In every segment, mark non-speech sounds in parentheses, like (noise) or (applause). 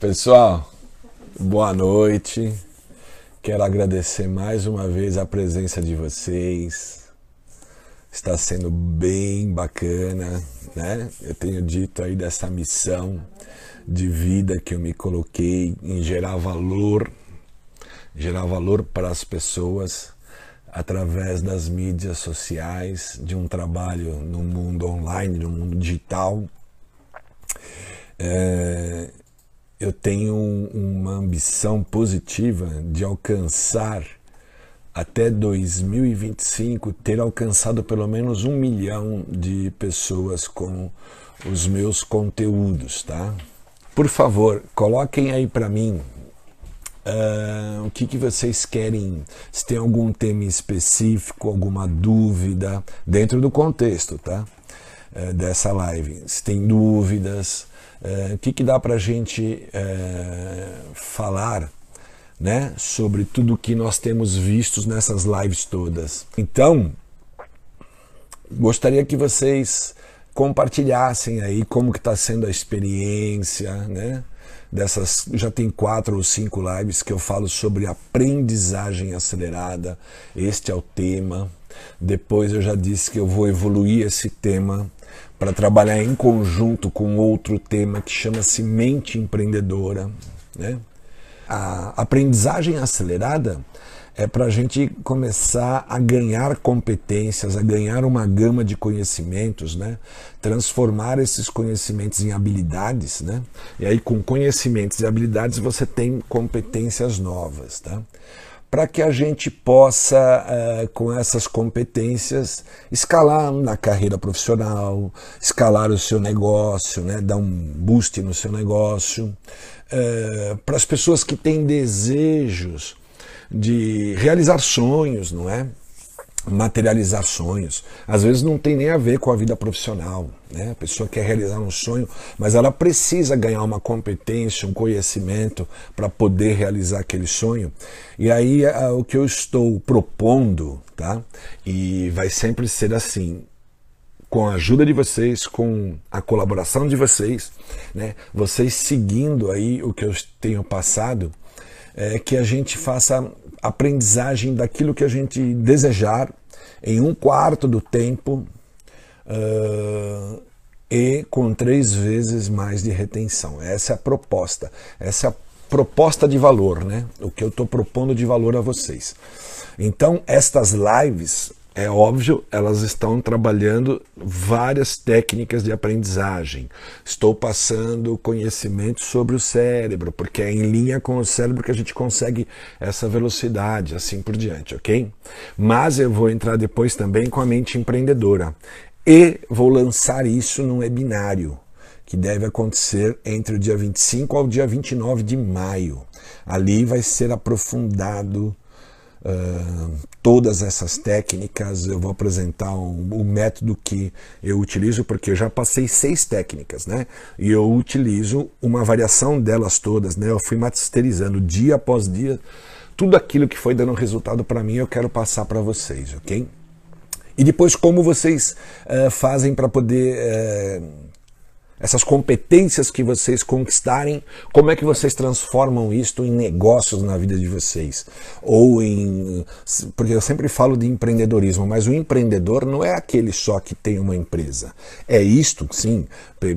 Pessoal, boa noite. Quero agradecer mais uma vez a presença de vocês. Está sendo bem bacana, né? Eu tenho dito aí dessa missão de vida que eu me coloquei em gerar valor, gerar valor para as pessoas através das mídias sociais, de um trabalho no mundo online, no mundo digital. É, eu tenho uma ambição positiva de alcançar até 2025 ter alcançado pelo menos um milhão de pessoas com os meus conteúdos, tá? Por favor, coloquem aí para mim uh, o que, que vocês querem, se tem algum tema específico, alguma dúvida, dentro do contexto, tá? Uh, dessa live. Se tem dúvidas, é, o que, que dá para a gente é, falar né, sobre tudo que nós temos visto nessas lives todas. Então, gostaria que vocês compartilhassem aí como que está sendo a experiência, né? Dessas já tem quatro ou cinco lives que eu falo sobre aprendizagem acelerada. Este é o tema. Depois eu já disse que eu vou evoluir esse tema para trabalhar em conjunto com outro tema que chama-se mente empreendedora. Né? A aprendizagem acelerada é para a gente começar a ganhar competências, a ganhar uma gama de conhecimentos, né? transformar esses conhecimentos em habilidades. Né? E aí, com conhecimentos e habilidades, você tem competências novas. Tá? Para que a gente possa, uh, com essas competências, escalar na carreira profissional, escalar o seu negócio, né, dar um boost no seu negócio. Uh, para as pessoas que têm desejos de realizar sonhos, não é? Materializar sonhos. Às vezes não tem nem a ver com a vida profissional. Né? A pessoa quer realizar um sonho, mas ela precisa ganhar uma competência, um conhecimento para poder realizar aquele sonho. E aí o que eu estou propondo, tá? E vai sempre ser assim, com a ajuda de vocês, com a colaboração de vocês, né? Vocês seguindo aí o que eu tenho passado, é que a gente faça aprendizagem daquilo que a gente desejar em um quarto do tempo uh, e com três vezes mais de retenção. Essa é a proposta. Essa é a proposta de valor, né? O que eu estou propondo de valor a vocês. Então, estas lives é óbvio, elas estão trabalhando várias técnicas de aprendizagem. Estou passando conhecimento sobre o cérebro, porque é em linha com o cérebro que a gente consegue essa velocidade, assim por diante, ok? Mas eu vou entrar depois também com a mente empreendedora. E vou lançar isso num webinário que deve acontecer entre o dia 25 ao dia 29 de maio. Ali vai ser aprofundado Todas essas técnicas, eu vou apresentar um, o método que eu utilizo, porque eu já passei seis técnicas, né? E eu utilizo uma variação delas todas, né? Eu fui masterizando dia após dia tudo aquilo que foi dando resultado para mim, eu quero passar para vocês, ok? E depois como vocês uh, fazem para poder uh, essas competências que vocês conquistarem, como é que vocês transformam isto em negócios na vida de vocês? Ou em. Porque eu sempre falo de empreendedorismo, mas o empreendedor não é aquele só que tem uma empresa. É isto, sim.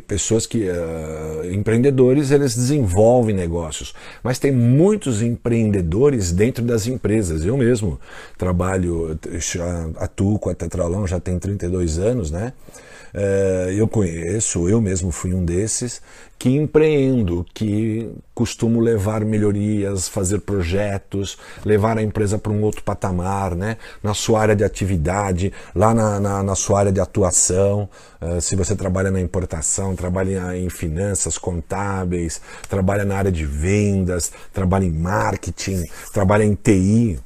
Pessoas que. Uh, empreendedores, eles desenvolvem negócios. Mas tem muitos empreendedores dentro das empresas. Eu mesmo trabalho, atuo com a Tetralão já tem 32 anos, né? É, eu conheço, eu mesmo fui um desses, que empreendo, que costumo levar melhorias, fazer projetos, levar a empresa para um outro patamar, né? na sua área de atividade, lá na, na, na sua área de atuação. Uh, se você trabalha na importação, trabalha em finanças contábeis, trabalha na área de vendas, trabalha em marketing, trabalha em TI.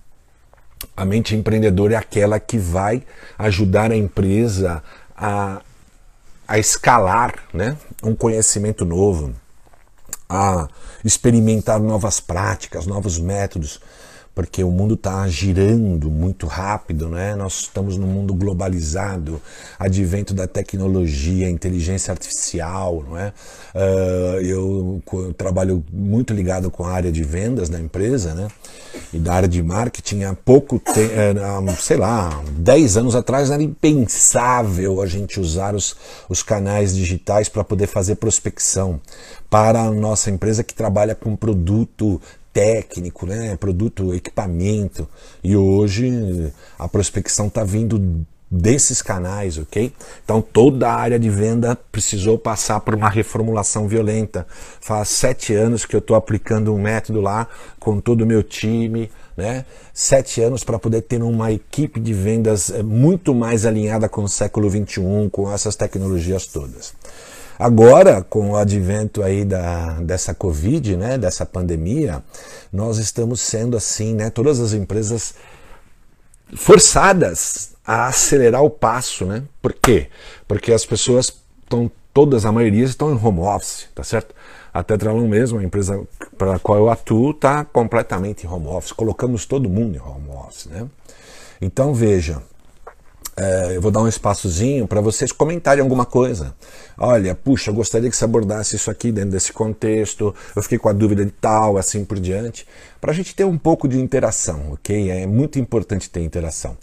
A mente empreendedora é aquela que vai ajudar a empresa a a escalar né, um conhecimento novo, a experimentar novas práticas, novos métodos, porque o mundo está girando muito rápido, né? Nós estamos num mundo globalizado, advento da tecnologia, inteligência artificial, não é? Uh, eu, eu, trabalho muito ligado com a área de vendas da empresa, né? E da área de marketing há pouco tempo, eh, sei lá, 10 anos atrás era impensável a gente usar os, os canais digitais para poder fazer prospecção para a nossa empresa que trabalha com produto técnico, né? produto, equipamento. E hoje a prospecção está vindo desses canais, ok? Então toda a área de venda precisou passar por uma reformulação violenta. Faz sete anos que eu estou aplicando um método lá com todo o meu time, né? Sete anos para poder ter uma equipe de vendas eh, muito mais alinhada com o século 21, com essas tecnologias todas. Agora, com o advento aí da, dessa Covid, né, dessa pandemia, nós estamos sendo assim, né, todas as empresas forçadas a acelerar o passo, né? Por quê? Porque as pessoas estão, todas, a maioria estão em home office, tá certo? A Tetralon mesmo, a empresa para a qual eu atuo, está completamente em home office. Colocamos todo mundo em home office, né? Então veja, eu vou dar um espaçozinho para vocês comentarem alguma coisa. Olha, puxa, eu gostaria que você abordasse isso aqui dentro desse contexto, eu fiquei com a dúvida de tal, assim por diante, para a gente ter um pouco de interação, ok? É muito importante ter interação.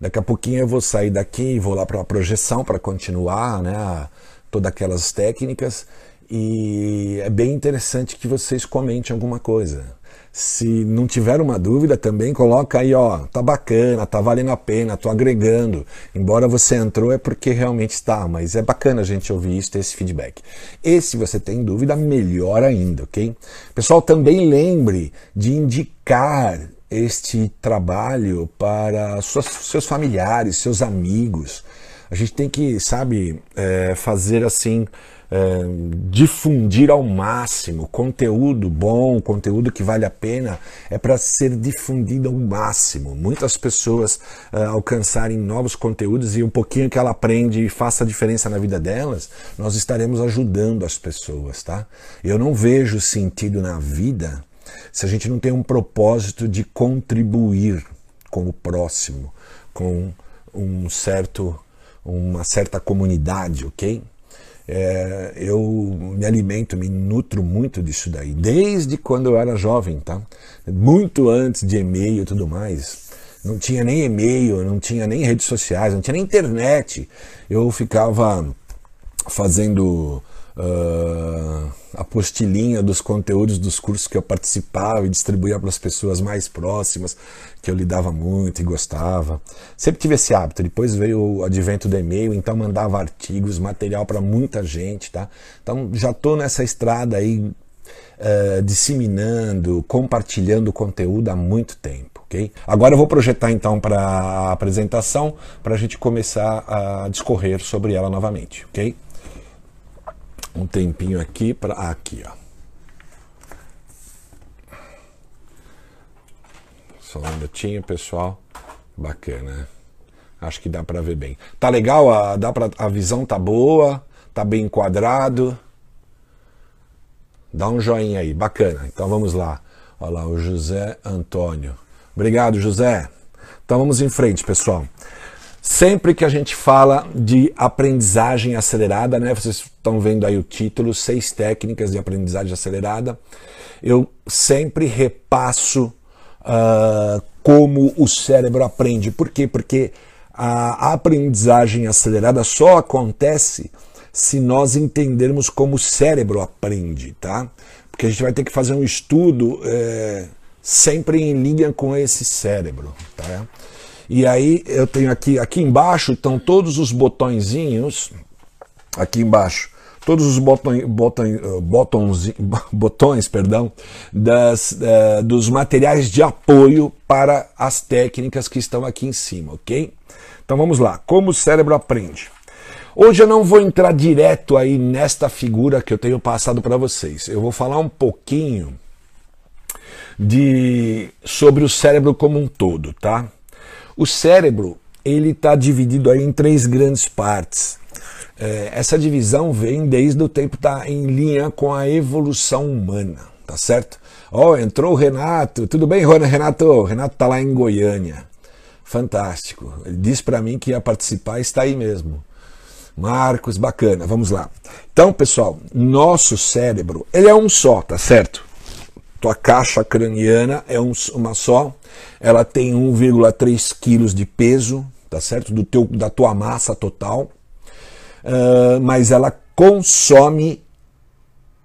Daqui a pouquinho eu vou sair daqui e vou lá para a projeção para continuar, né? Todas aquelas técnicas. E é bem interessante que vocês comentem alguma coisa. Se não tiver uma dúvida também, coloca aí, ó, tá bacana, tá valendo a pena, tô agregando. Embora você entrou é porque realmente está, mas é bacana a gente ouvir isso, ter esse feedback. E se você tem dúvida, melhor ainda, ok? Pessoal, também lembre de indicar este trabalho para suas, seus familiares, seus amigos. A gente tem que, sabe, é, fazer assim é, difundir ao máximo conteúdo bom, conteúdo que vale a pena, é para ser difundido ao máximo. Muitas pessoas é, alcançarem novos conteúdos e um pouquinho que ela aprende e faça diferença na vida delas, nós estaremos ajudando as pessoas, tá? Eu não vejo sentido na vida se a gente não tem um propósito de contribuir com o próximo, com um certo, uma certa comunidade, ok? É, eu me alimento, me nutro muito disso daí, desde quando eu era jovem, tá? Muito antes de e-mail e tudo mais. Não tinha nem e-mail, não tinha nem redes sociais, não tinha nem internet. Eu ficava fazendo uh, apostilinha dos conteúdos dos cursos que eu participava e distribuía para as pessoas mais próximas, que eu lidava muito e gostava. Sempre tive esse hábito. Depois veio o advento do e-mail, então mandava artigos, material para muita gente, tá? Então já estou nessa estrada aí uh, disseminando, compartilhando conteúdo há muito tempo. Okay? Agora eu vou projetar então para a apresentação para a gente começar a discorrer sobre ela novamente, ok? Um tempinho aqui para aqui, ó. Só um minutinho, pessoal. Bacana. Acho que dá para ver bem. Tá legal? A, dá pra, a visão tá boa, tá bem enquadrado. Dá um joinha aí, bacana. Então vamos lá. Olha lá, o José Antônio. Obrigado, José. Então vamos em frente, pessoal. Sempre que a gente fala de aprendizagem acelerada, né? Vocês estão vendo aí o título, seis técnicas de aprendizagem acelerada. Eu sempre repasso uh, como o cérebro aprende. Por quê? Porque a aprendizagem acelerada só acontece se nós entendermos como o cérebro aprende, tá? Porque a gente vai ter que fazer um estudo é, sempre em linha com esse cérebro, tá? E aí eu tenho aqui, aqui embaixo estão todos os botõezinhos, aqui embaixo, todos os botões, botões, botões, (laughs) botões perdão, das, uh, dos materiais de apoio para as técnicas que estão aqui em cima, ok? Então vamos lá, como o cérebro aprende. Hoje eu não vou entrar direto aí nesta figura que eu tenho passado para vocês. Eu vou falar um pouquinho de sobre o cérebro como um todo, tá? O cérebro ele está dividido aí em três grandes partes. É, essa divisão vem desde o tempo tá em linha com a evolução humana, tá certo? Ó, oh, entrou o Renato. Tudo bem, Renato? O Renato tá lá em Goiânia. Fantástico. Ele disse para mim que ia participar e está aí mesmo. Marcos, bacana. Vamos lá. Então, pessoal, nosso cérebro, ele é um só, tá certo? Tua caixa craniana é um, uma só. Ela tem 1,3 quilos de peso, tá certo? Do teu, da tua massa total. Uh, mas ela consome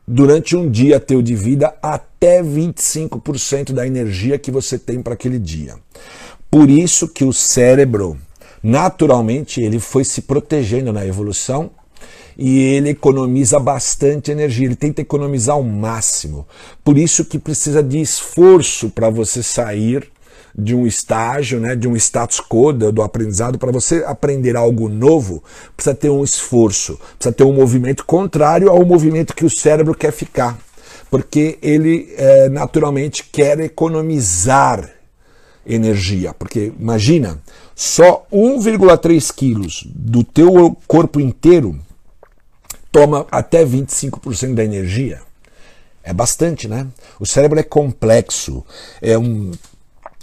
durante um dia teu de vida até 25% da energia que você tem para aquele dia. Por isso que o cérebro, naturalmente, ele foi se protegendo na evolução e ele economiza bastante energia, ele tenta economizar o máximo. Por isso que precisa de esforço para você sair de um estágio, né, de um status quo do aprendizado, para você aprender algo novo, precisa ter um esforço, precisa ter um movimento contrário ao movimento que o cérebro quer ficar. Porque ele é, naturalmente quer economizar energia. Porque imagina, só 1,3 quilos do teu corpo inteiro toma até 25% da energia. É bastante, né? O cérebro é complexo, é um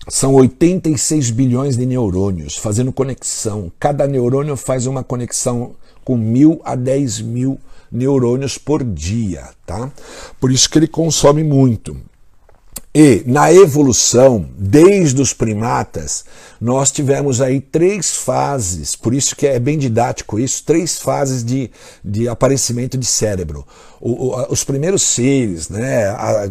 são 86 bilhões de neurônios fazendo conexão. Cada neurônio faz uma conexão com mil a 10 mil neurônios por dia, tá? Por isso que ele consome muito. E na evolução, desde os primatas, nós tivemos aí três fases, por isso que é bem didático isso, três fases de, de aparecimento de cérebro. O, o, os primeiros seres, né,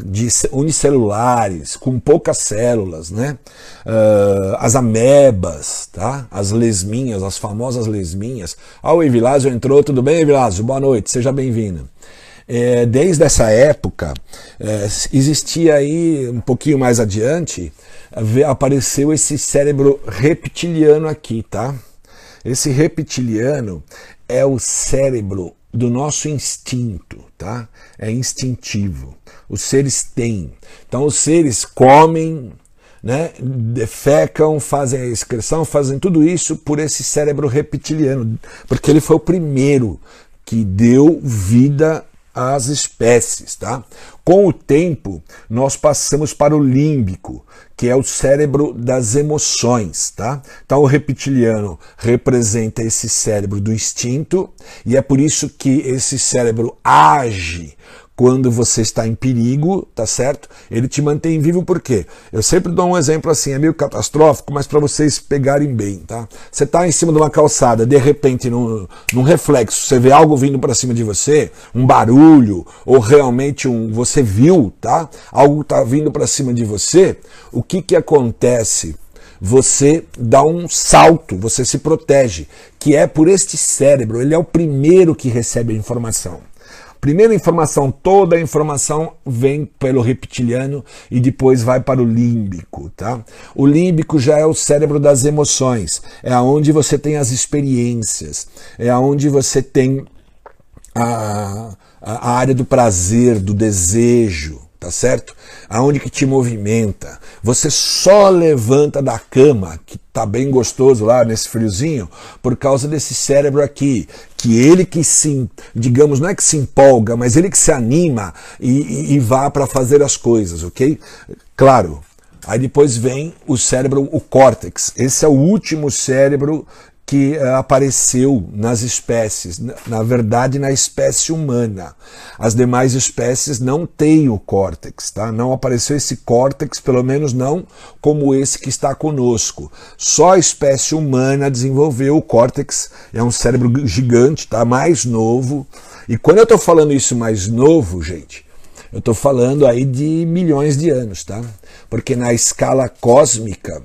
de unicelulares, com poucas células, né, uh, as amebas, tá, as lesminhas, as famosas lesminhas. Ah, o Evilásio entrou, tudo bem, Evilásio? Boa noite, seja bem-vindo é, desde essa época, é, existia aí, um pouquinho mais adiante, apareceu esse cérebro reptiliano aqui, tá? Esse reptiliano é o cérebro do nosso instinto, tá? É instintivo. Os seres têm. Então, os seres comem, né, defecam, fazem a excreção, fazem tudo isso por esse cérebro reptiliano, porque ele foi o primeiro que deu vida as espécies, tá? Com o tempo, nós passamos para o límbico, que é o cérebro das emoções, tá? Então o reptiliano representa esse cérebro do instinto e é por isso que esse cérebro age quando você está em perigo, tá certo? Ele te mantém vivo por quê? Eu sempre dou um exemplo assim, é meio catastrófico, mas para vocês pegarem bem, tá? Você está em cima de uma calçada, de repente, num, num reflexo, você vê algo vindo para cima de você, um barulho, ou realmente um, você viu, tá? Algo está vindo para cima de você, o que que acontece? você dá um salto, você se protege, que é por este cérebro, ele é o primeiro que recebe a informação. Primeira informação, toda a informação vem pelo reptiliano e depois vai para o límbico, tá? O límbico já é o cérebro das emoções, é aonde você tem as experiências, é aonde você tem a, a área do prazer, do desejo, tá certo? Aonde que te movimenta. Você só levanta da cama, que tá bem gostoso lá nesse friozinho, por causa desse cérebro aqui, que ele que se, digamos, não é que se empolga, mas ele que se anima e, e, e vá para fazer as coisas, ok? Claro, Aí depois vem o cérebro, o córtex. Esse é o último cérebro que uh, apareceu nas espécies, na verdade na espécie humana. As demais espécies não têm o córtex, tá? Não apareceu esse córtex, pelo menos não como esse que está conosco. Só a espécie humana desenvolveu o córtex, é um cérebro gigante, tá? Mais novo. E quando eu estou falando isso mais novo, gente, eu estou falando aí de milhões de anos, tá? Porque na escala cósmica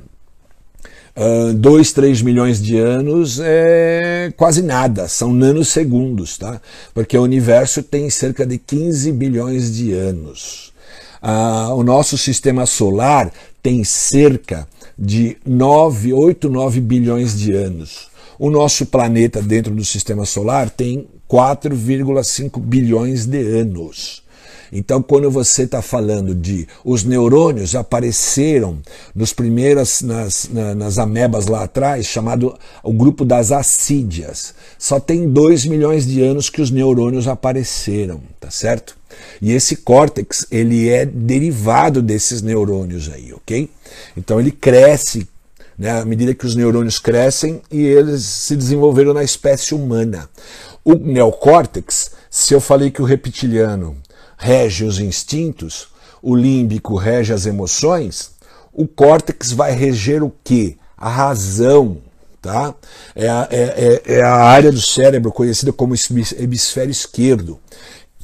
2, uh, 3 milhões de anos é quase nada, são nanosegundos, tá? Porque o universo tem cerca de 15 bilhões de anos. Uh, o nosso sistema solar tem cerca de 9, 8, 9 bilhões de anos. O nosso planeta dentro do sistema solar tem 4,5 bilhões de anos. Então, quando você está falando de os neurônios apareceram nos primeiras nas, na, nas amebas lá atrás, chamado o grupo das assídias. Só tem 2 milhões de anos que os neurônios apareceram, tá certo? E esse córtex, ele é derivado desses neurônios aí, ok? Então ele cresce né, à medida que os neurônios crescem e eles se desenvolveram na espécie humana. O neocórtex, se eu falei que o reptiliano rege os instintos, o límbico rege as emoções, o córtex vai reger o quê? A razão, tá? É a, é, é, é a área do cérebro conhecida como hemisfério esquerdo,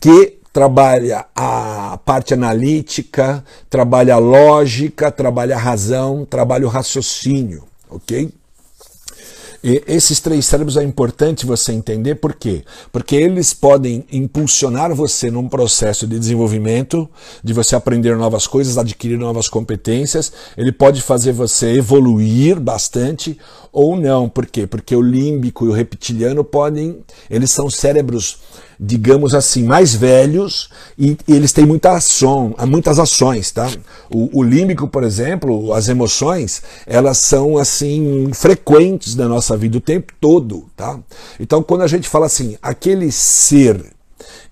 que trabalha a parte analítica, trabalha a lógica, trabalha a razão, trabalha o raciocínio, ok? E esses três cérebros é importante você entender por quê? Porque eles podem impulsionar você num processo de desenvolvimento, de você aprender novas coisas, adquirir novas competências. Ele pode fazer você evoluir bastante ou não. Por quê? Porque o límbico e o reptiliano podem, eles são cérebros digamos assim, mais velhos e, e eles têm muita ação, muitas ações, tá? O, o, límbico, por exemplo, as emoções, elas são assim frequentes na nossa vida o tempo todo, tá? Então, quando a gente fala assim, aquele ser,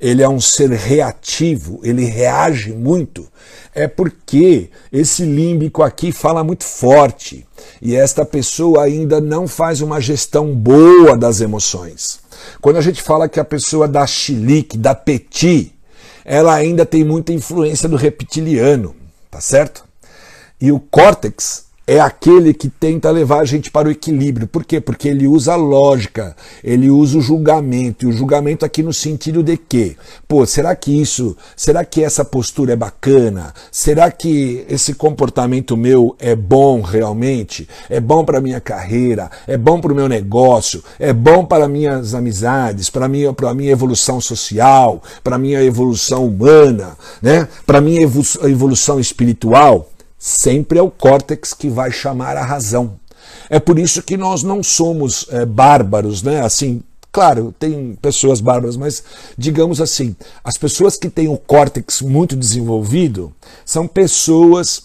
ele é um ser reativo, ele reage muito, é porque esse límbico aqui fala muito forte e esta pessoa ainda não faz uma gestão boa das emoções. Quando a gente fala que a pessoa dá chilique, dá petit, ela ainda tem muita influência do reptiliano, tá certo? E o córtex é aquele que tenta levar a gente para o equilíbrio. Por quê? Porque ele usa a lógica, ele usa o julgamento. E o julgamento aqui no sentido de que, pô, será que isso, será que essa postura é bacana? Será que esse comportamento meu é bom realmente? É bom para minha carreira? É bom para o meu negócio? É bom para minhas amizades? Para minha, para minha evolução social? Para minha evolução humana? Né? Para minha evolução espiritual? Sempre é o córtex que vai chamar a razão. É por isso que nós não somos é, bárbaros, né? Assim, claro, tem pessoas bárbaras, mas digamos assim, as pessoas que têm o córtex muito desenvolvido são pessoas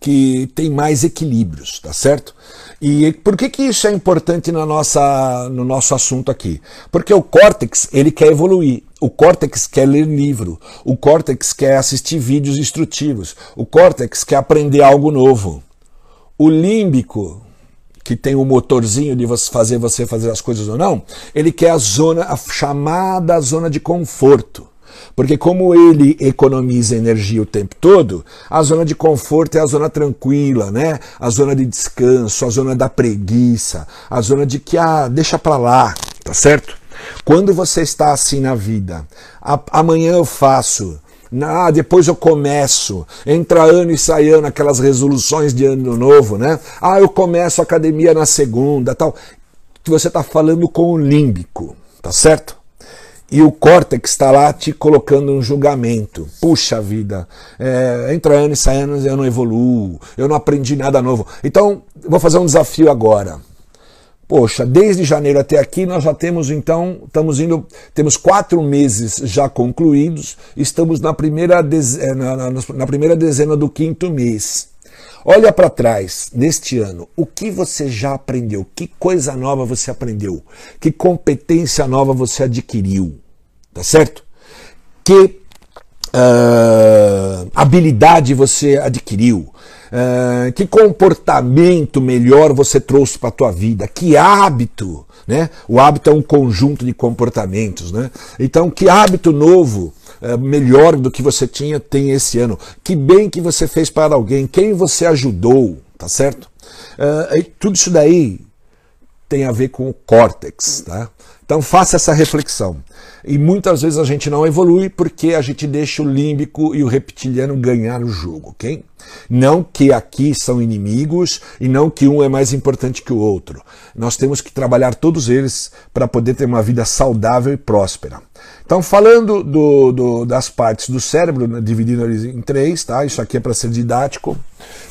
que têm mais equilíbrios, tá certo? E por que, que isso é importante na nossa, no nosso assunto aqui? Porque o córtex ele quer evoluir. O córtex quer ler livro. O córtex quer assistir vídeos instrutivos. O córtex quer aprender algo novo. O límbico, que tem o motorzinho de fazer você fazer as coisas ou não, ele quer a zona, a chamada zona de conforto. Porque como ele economiza energia o tempo todo, a zona de conforto é a zona tranquila, né? A zona de descanso, a zona da preguiça, a zona de que ah, deixa para lá, tá certo? Quando você está assim na vida, amanhã eu faço, ah, depois eu começo. Entra ano e sai ano, aquelas resoluções de ano novo, né? Ah, eu começo academia na segunda, tal. Que você está falando com o límbico, tá certo? e o córtex está lá te colocando um julgamento. Puxa vida, é, entra ano e sai ano eu não evoluo, eu não aprendi nada novo. Então, vou fazer um desafio agora. Poxa, desde janeiro até aqui nós já temos então, estamos indo, temos quatro meses já concluídos, estamos na primeira, dezena, na, na, na primeira dezena do quinto mês. Olha para trás neste ano, o que você já aprendeu? Que coisa nova você aprendeu? Que competência nova você adquiriu? Tá certo? Que uh, habilidade você adquiriu? Uh, que comportamento melhor você trouxe para a tua vida? Que hábito? Né? O hábito é um conjunto de comportamentos. Né? Então, que hábito novo é, melhor do que você tinha tem esse ano. Que bem que você fez para alguém, quem você ajudou, tá certo? Uh, tudo isso daí tem a ver com o córtex, tá? Então faça essa reflexão. E muitas vezes a gente não evolui porque a gente deixa o límbico e o reptiliano ganhar o jogo, ok? Não que aqui são inimigos e não que um é mais importante que o outro. Nós temos que trabalhar todos eles para poder ter uma vida saudável e próspera. Então, falando do, do, das partes do cérebro, né, dividindo eles em três, tá? Isso aqui é para ser didático.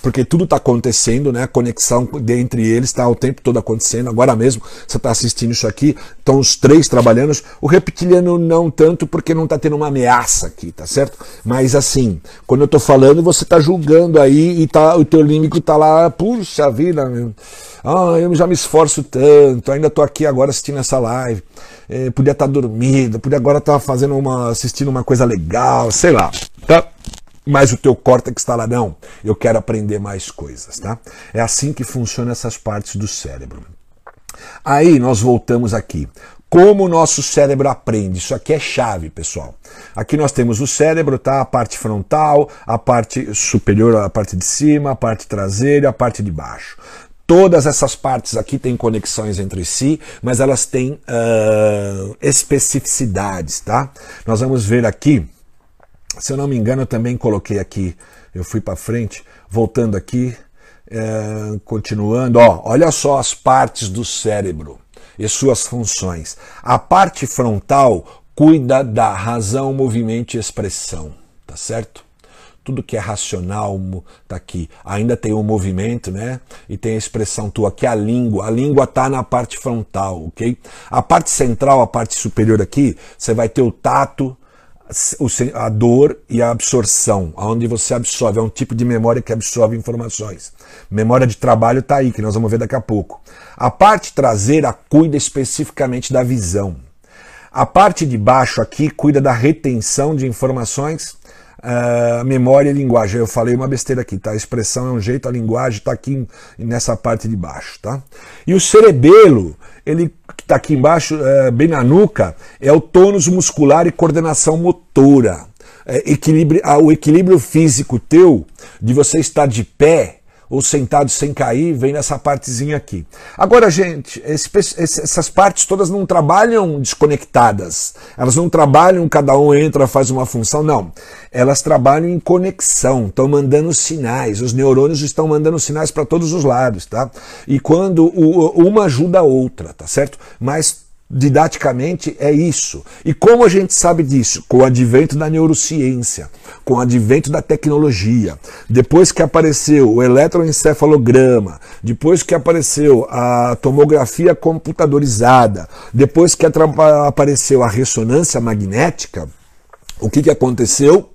porque tudo está acontecendo, né? A conexão entre eles está o tempo todo acontecendo. Agora mesmo você está assistindo isso aqui, estão os três trabalhando. O reptiliano não tanto porque não está tendo uma ameaça aqui, tá certo? Mas assim, quando eu estou falando, você está julgando aí e tá, o teu límbico está lá, puxa vida, meu. Ah, eu já me esforço tanto, ainda estou aqui agora assistindo essa live. É, podia estar tá dormindo, podia agora estar tá fazendo uma, assistindo uma coisa legal, sei lá, tá? mas o teu córtex está lá, não, eu quero aprender mais coisas, tá? É assim que funcionam essas partes do cérebro. Aí nós voltamos aqui. Como o nosso cérebro aprende? Isso aqui é chave, pessoal. Aqui nós temos o cérebro, tá? A parte frontal, a parte superior, a parte de cima, a parte traseira, a parte de baixo. Todas essas partes aqui têm conexões entre si, mas elas têm uh, especificidades, tá? Nós vamos ver aqui se eu não me engano, eu também coloquei aqui, eu fui para frente, voltando aqui, é, continuando, ó, olha só as partes do cérebro e suas funções. A parte frontal cuida da razão, movimento e expressão, tá certo? Tudo que é racional tá aqui. Ainda tem o movimento, né? E tem a expressão tua, que é a língua. A língua tá na parte frontal, ok? A parte central, a parte superior aqui, você vai ter o tato, a dor e a absorção, onde você absorve, é um tipo de memória que absorve informações. Memória de trabalho está aí, que nós vamos ver daqui a pouco. A parte traseira cuida especificamente da visão. A parte de baixo aqui cuida da retenção de informações, uh, memória e linguagem. Eu falei uma besteira aqui, tá? A expressão é um jeito, a linguagem está aqui nessa parte de baixo, tá? E o cerebelo ele que está aqui embaixo, é, bem na nuca, é o tônus muscular e coordenação motora. É, equilíbrio, o equilíbrio físico teu, de você estar de pé, ou sentado sem cair, vem nessa partezinha aqui. Agora, gente, esse, essas partes todas não trabalham desconectadas. Elas não trabalham, cada um entra, faz uma função, não. Elas trabalham em conexão, estão mandando sinais. Os neurônios estão mandando sinais para todos os lados, tá? E quando uma ajuda a outra, tá certo? Mas Didaticamente é isso. E como a gente sabe disso? Com o advento da neurociência, com o advento da tecnologia. Depois que apareceu o eletroencefalograma, depois que apareceu a tomografia computadorizada, depois que apareceu a ressonância magnética, o que, que aconteceu?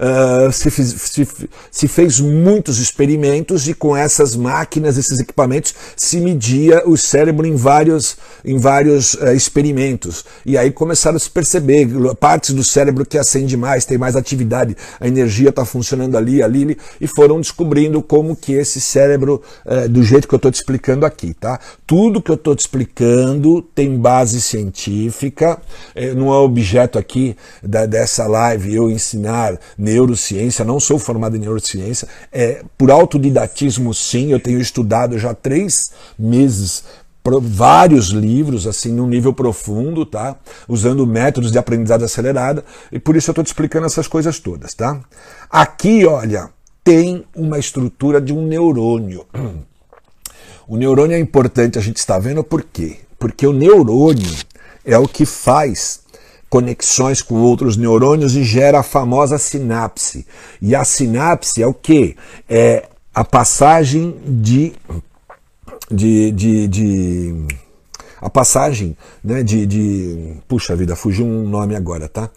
Uh, se, se, se, fez muitos experimentos e com essas máquinas, esses equipamentos, se media o cérebro em vários, em vários uh, experimentos. E aí começaram a se perceber partes do cérebro que acende mais, tem mais atividade, a energia está funcionando ali, ali, e foram descobrindo como que esse cérebro, uh, do jeito que eu estou te explicando aqui, tá? Tudo que eu estou te explicando tem base científica, não é objeto aqui da, dessa live eu ensinar neurociência, não sou formado em neurociência, é, por autodidatismo sim, eu tenho estudado já três meses vários livros, assim, num nível profundo, tá? Usando métodos de aprendizado acelerada, e por isso eu estou te explicando essas coisas todas, tá? Aqui, olha, tem uma estrutura de um neurônio. O neurônio é importante, a gente está vendo por quê? Porque o neurônio é o que faz conexões com outros neurônios e gera a famosa sinapse. E a sinapse é o que? É a passagem de, de, de, de a passagem né, de, de. Puxa vida, fugiu um nome agora, tá?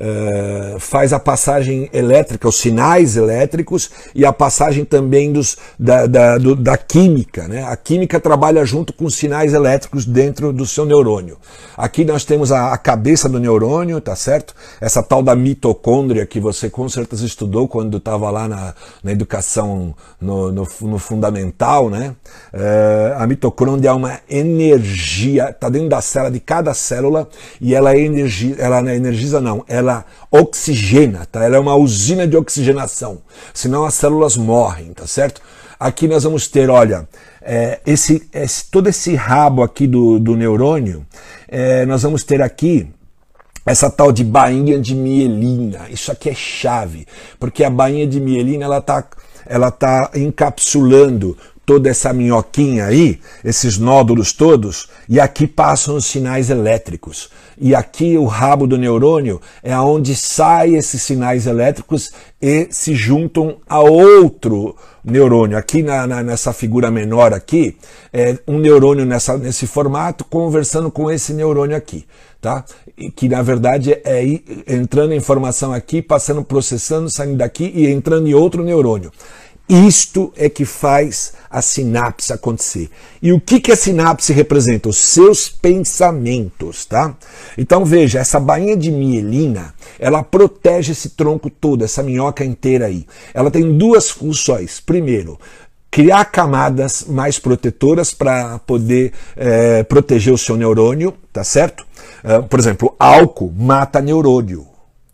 Uh, faz a passagem elétrica, os sinais elétricos e a passagem também dos, da, da, do, da química. Né? A química trabalha junto com os sinais elétricos dentro do seu neurônio. Aqui nós temos a, a cabeça do neurônio, tá certo? Essa tal da mitocôndria que você com certeza estudou quando estava lá na, na educação no, no, no fundamental, né? Uh, a mitocôndria é uma energia, está dentro da célula de cada célula e ela energiza, ela não energiza não, ela oxigena, tá? Ela é uma usina de oxigenação, senão as células morrem, tá certo? Aqui nós vamos ter, olha, é, esse, esse, todo esse rabo aqui do, do neurônio, é, nós vamos ter aqui essa tal de bainha de mielina. Isso aqui é chave, porque a bainha de mielina ela está ela tá encapsulando toda essa minhoquinha aí, esses nódulos todos, e aqui passam os sinais elétricos. E aqui o rabo do neurônio é onde saem esses sinais elétricos e se juntam a outro neurônio. Aqui na, na, nessa figura menor aqui, é um neurônio nessa, nesse formato conversando com esse neurônio aqui. Tá? E que na verdade é entrando informação aqui, passando, processando, saindo daqui e entrando em outro neurônio. Isto é que faz a sinapse acontecer. E o que, que a sinapse representa? Os seus pensamentos, tá? Então veja, essa bainha de mielina, ela protege esse tronco todo, essa minhoca inteira aí. Ela tem duas funções. Primeiro, criar camadas mais protetoras para poder é, proteger o seu neurônio, tá certo? É, por exemplo, álcool mata neurônio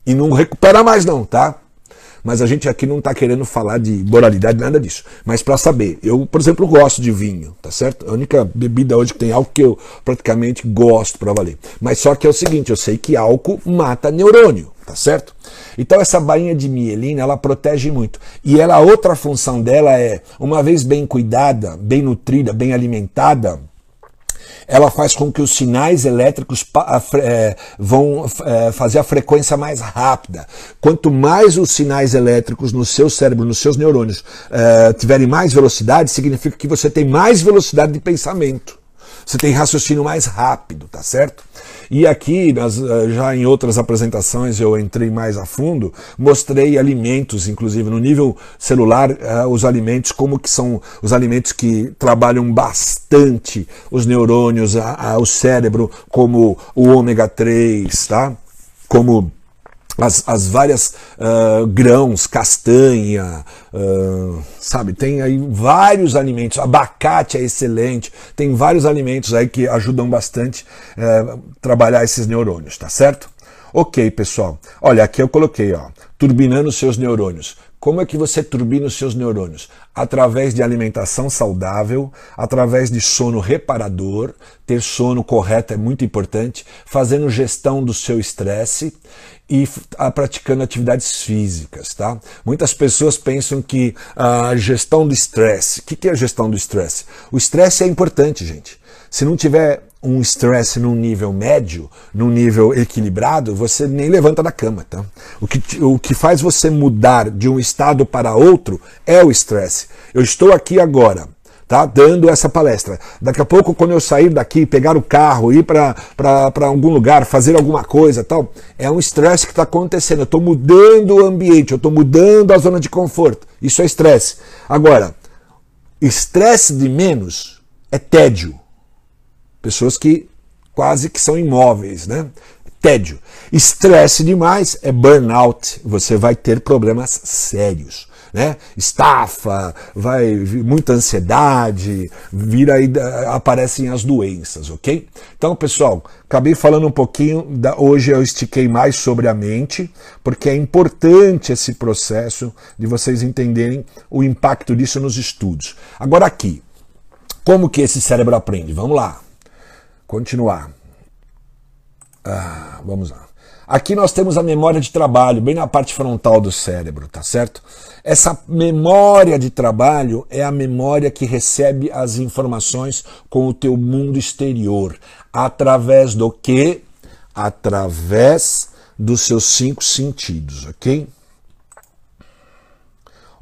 e não recupera mais não, tá? Mas a gente aqui não está querendo falar de moralidade, nada disso. Mas para saber, eu, por exemplo, gosto de vinho, tá certo? A única bebida hoje que tem álcool que eu praticamente gosto para valer. Mas só que é o seguinte, eu sei que álcool mata neurônio, tá certo? Então essa bainha de mielina, ela protege muito. E ela, outra função dela é, uma vez bem cuidada, bem nutrida, bem alimentada, ela faz com que os sinais elétricos é, vão é, fazer a frequência mais rápida. Quanto mais os sinais elétricos no seu cérebro, nos seus neurônios, é, tiverem mais velocidade, significa que você tem mais velocidade de pensamento. Você tem raciocínio mais rápido, tá certo? E aqui, nas, eh, já em outras apresentações, eu entrei mais a fundo, mostrei alimentos, inclusive no nível celular, uh, os alimentos, como que são os alimentos que trabalham bastante os neurônios, o cérebro, como o ômega 3, tá? Como as, as várias uh, grãos, castanha, uh, sabe? Tem aí vários alimentos. Abacate é excelente. Tem vários alimentos aí que ajudam bastante uh, trabalhar esses neurônios, tá certo? Ok, pessoal. Olha, aqui eu coloquei, ó, turbinando seus neurônios. Como é que você turbina os seus neurônios? Através de alimentação saudável, através de sono reparador, ter sono correto é muito importante, fazendo gestão do seu estresse e praticando atividades físicas, tá? Muitas pessoas pensam que a gestão do estresse, o que é a gestão do estresse? O estresse é importante, gente. Se não tiver um estresse num nível médio, num nível equilibrado, você nem levanta da cama, tá? O que, o que faz você mudar de um estado para outro é o estresse. Eu estou aqui agora, tá? Dando essa palestra. Daqui a pouco, quando eu sair daqui, pegar o carro, ir para algum lugar, fazer alguma coisa tal, é um estresse que está acontecendo. Eu estou mudando o ambiente, eu estou mudando a zona de conforto. Isso é estresse. Agora, estresse de menos é tédio. Pessoas que quase que são imóveis, né? Tédio. Estresse demais é burnout. Você vai ter problemas sérios né? Estafa, vai muita ansiedade, vira aí aparecem as doenças, ok? Então, pessoal, acabei falando um pouquinho da, hoje eu estiquei mais sobre a mente, porque é importante esse processo de vocês entenderem o impacto disso nos estudos. Agora aqui, como que esse cérebro aprende? Vamos lá. Continuar. Ah, vamos lá. Aqui nós temos a memória de trabalho, bem na parte frontal do cérebro, tá certo? Essa memória de trabalho é a memória que recebe as informações com o teu mundo exterior. Através do que? Através dos seus cinco sentidos, ok?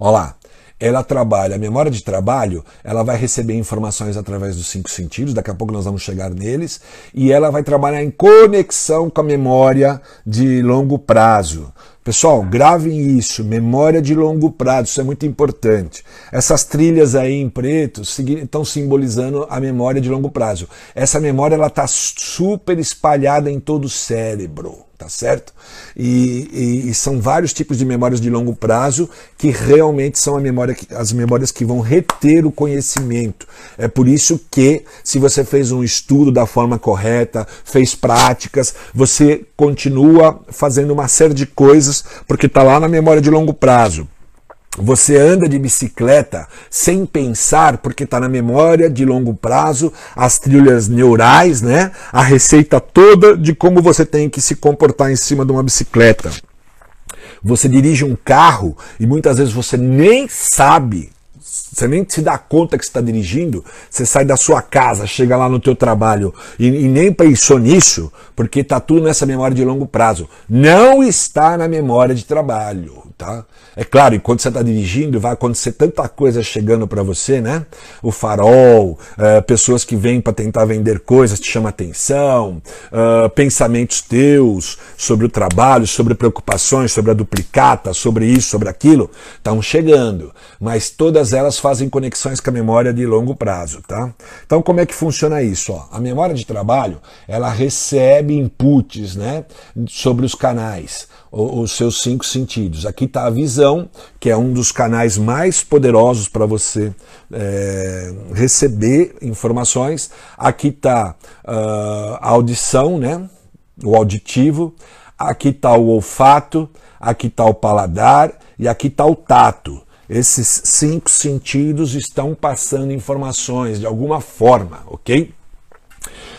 Olha lá ela trabalha, a memória de trabalho, ela vai receber informações através dos cinco sentidos, daqui a pouco nós vamos chegar neles, e ela vai trabalhar em conexão com a memória de longo prazo. Pessoal, gravem isso, memória de longo prazo, isso é muito importante. Essas trilhas aí em preto estão simbolizando a memória de longo prazo. Essa memória ela está super espalhada em todo o cérebro tá certo? E, e, e, são vários tipos de memórias de longo prazo que realmente são memória, as memórias que vão reter o conhecimento. É por isso que, se você fez um estudo da forma correta, fez práticas, você continua fazendo uma série de coisas porque está lá na memória de longo prazo. Você anda de bicicleta sem pensar, porque está na memória de longo prazo, as trilhas neurais, né? A receita toda de como você tem que se comportar em cima de uma bicicleta. Você dirige um carro e muitas vezes você nem sabe você nem se dá conta que está dirigindo, você sai da sua casa, chega lá no teu trabalho e, e nem pensou nisso, porque está tudo nessa memória de longo prazo. Não está na memória de trabalho, tá? É claro, enquanto você está dirigindo, vai acontecer tanta coisa chegando para você, né? O farol, uh, pessoas que vêm para tentar vender coisas te chama atenção, uh, pensamentos teus sobre o trabalho, sobre preocupações, sobre a duplicata, sobre isso, sobre aquilo, estão chegando. Mas todas elas fazem conexões com a memória de longo prazo, tá? Então, como é que funciona isso? Ó, a memória de trabalho, ela recebe inputs, né? Sobre os canais os seus cinco sentidos. Aqui está a visão, que é um dos canais mais poderosos para você é, receber informações. Aqui está uh, a audição, né? o auditivo. Aqui está o olfato. Aqui está o paladar. E aqui está o tato. Esses cinco sentidos estão passando informações de alguma forma, ok?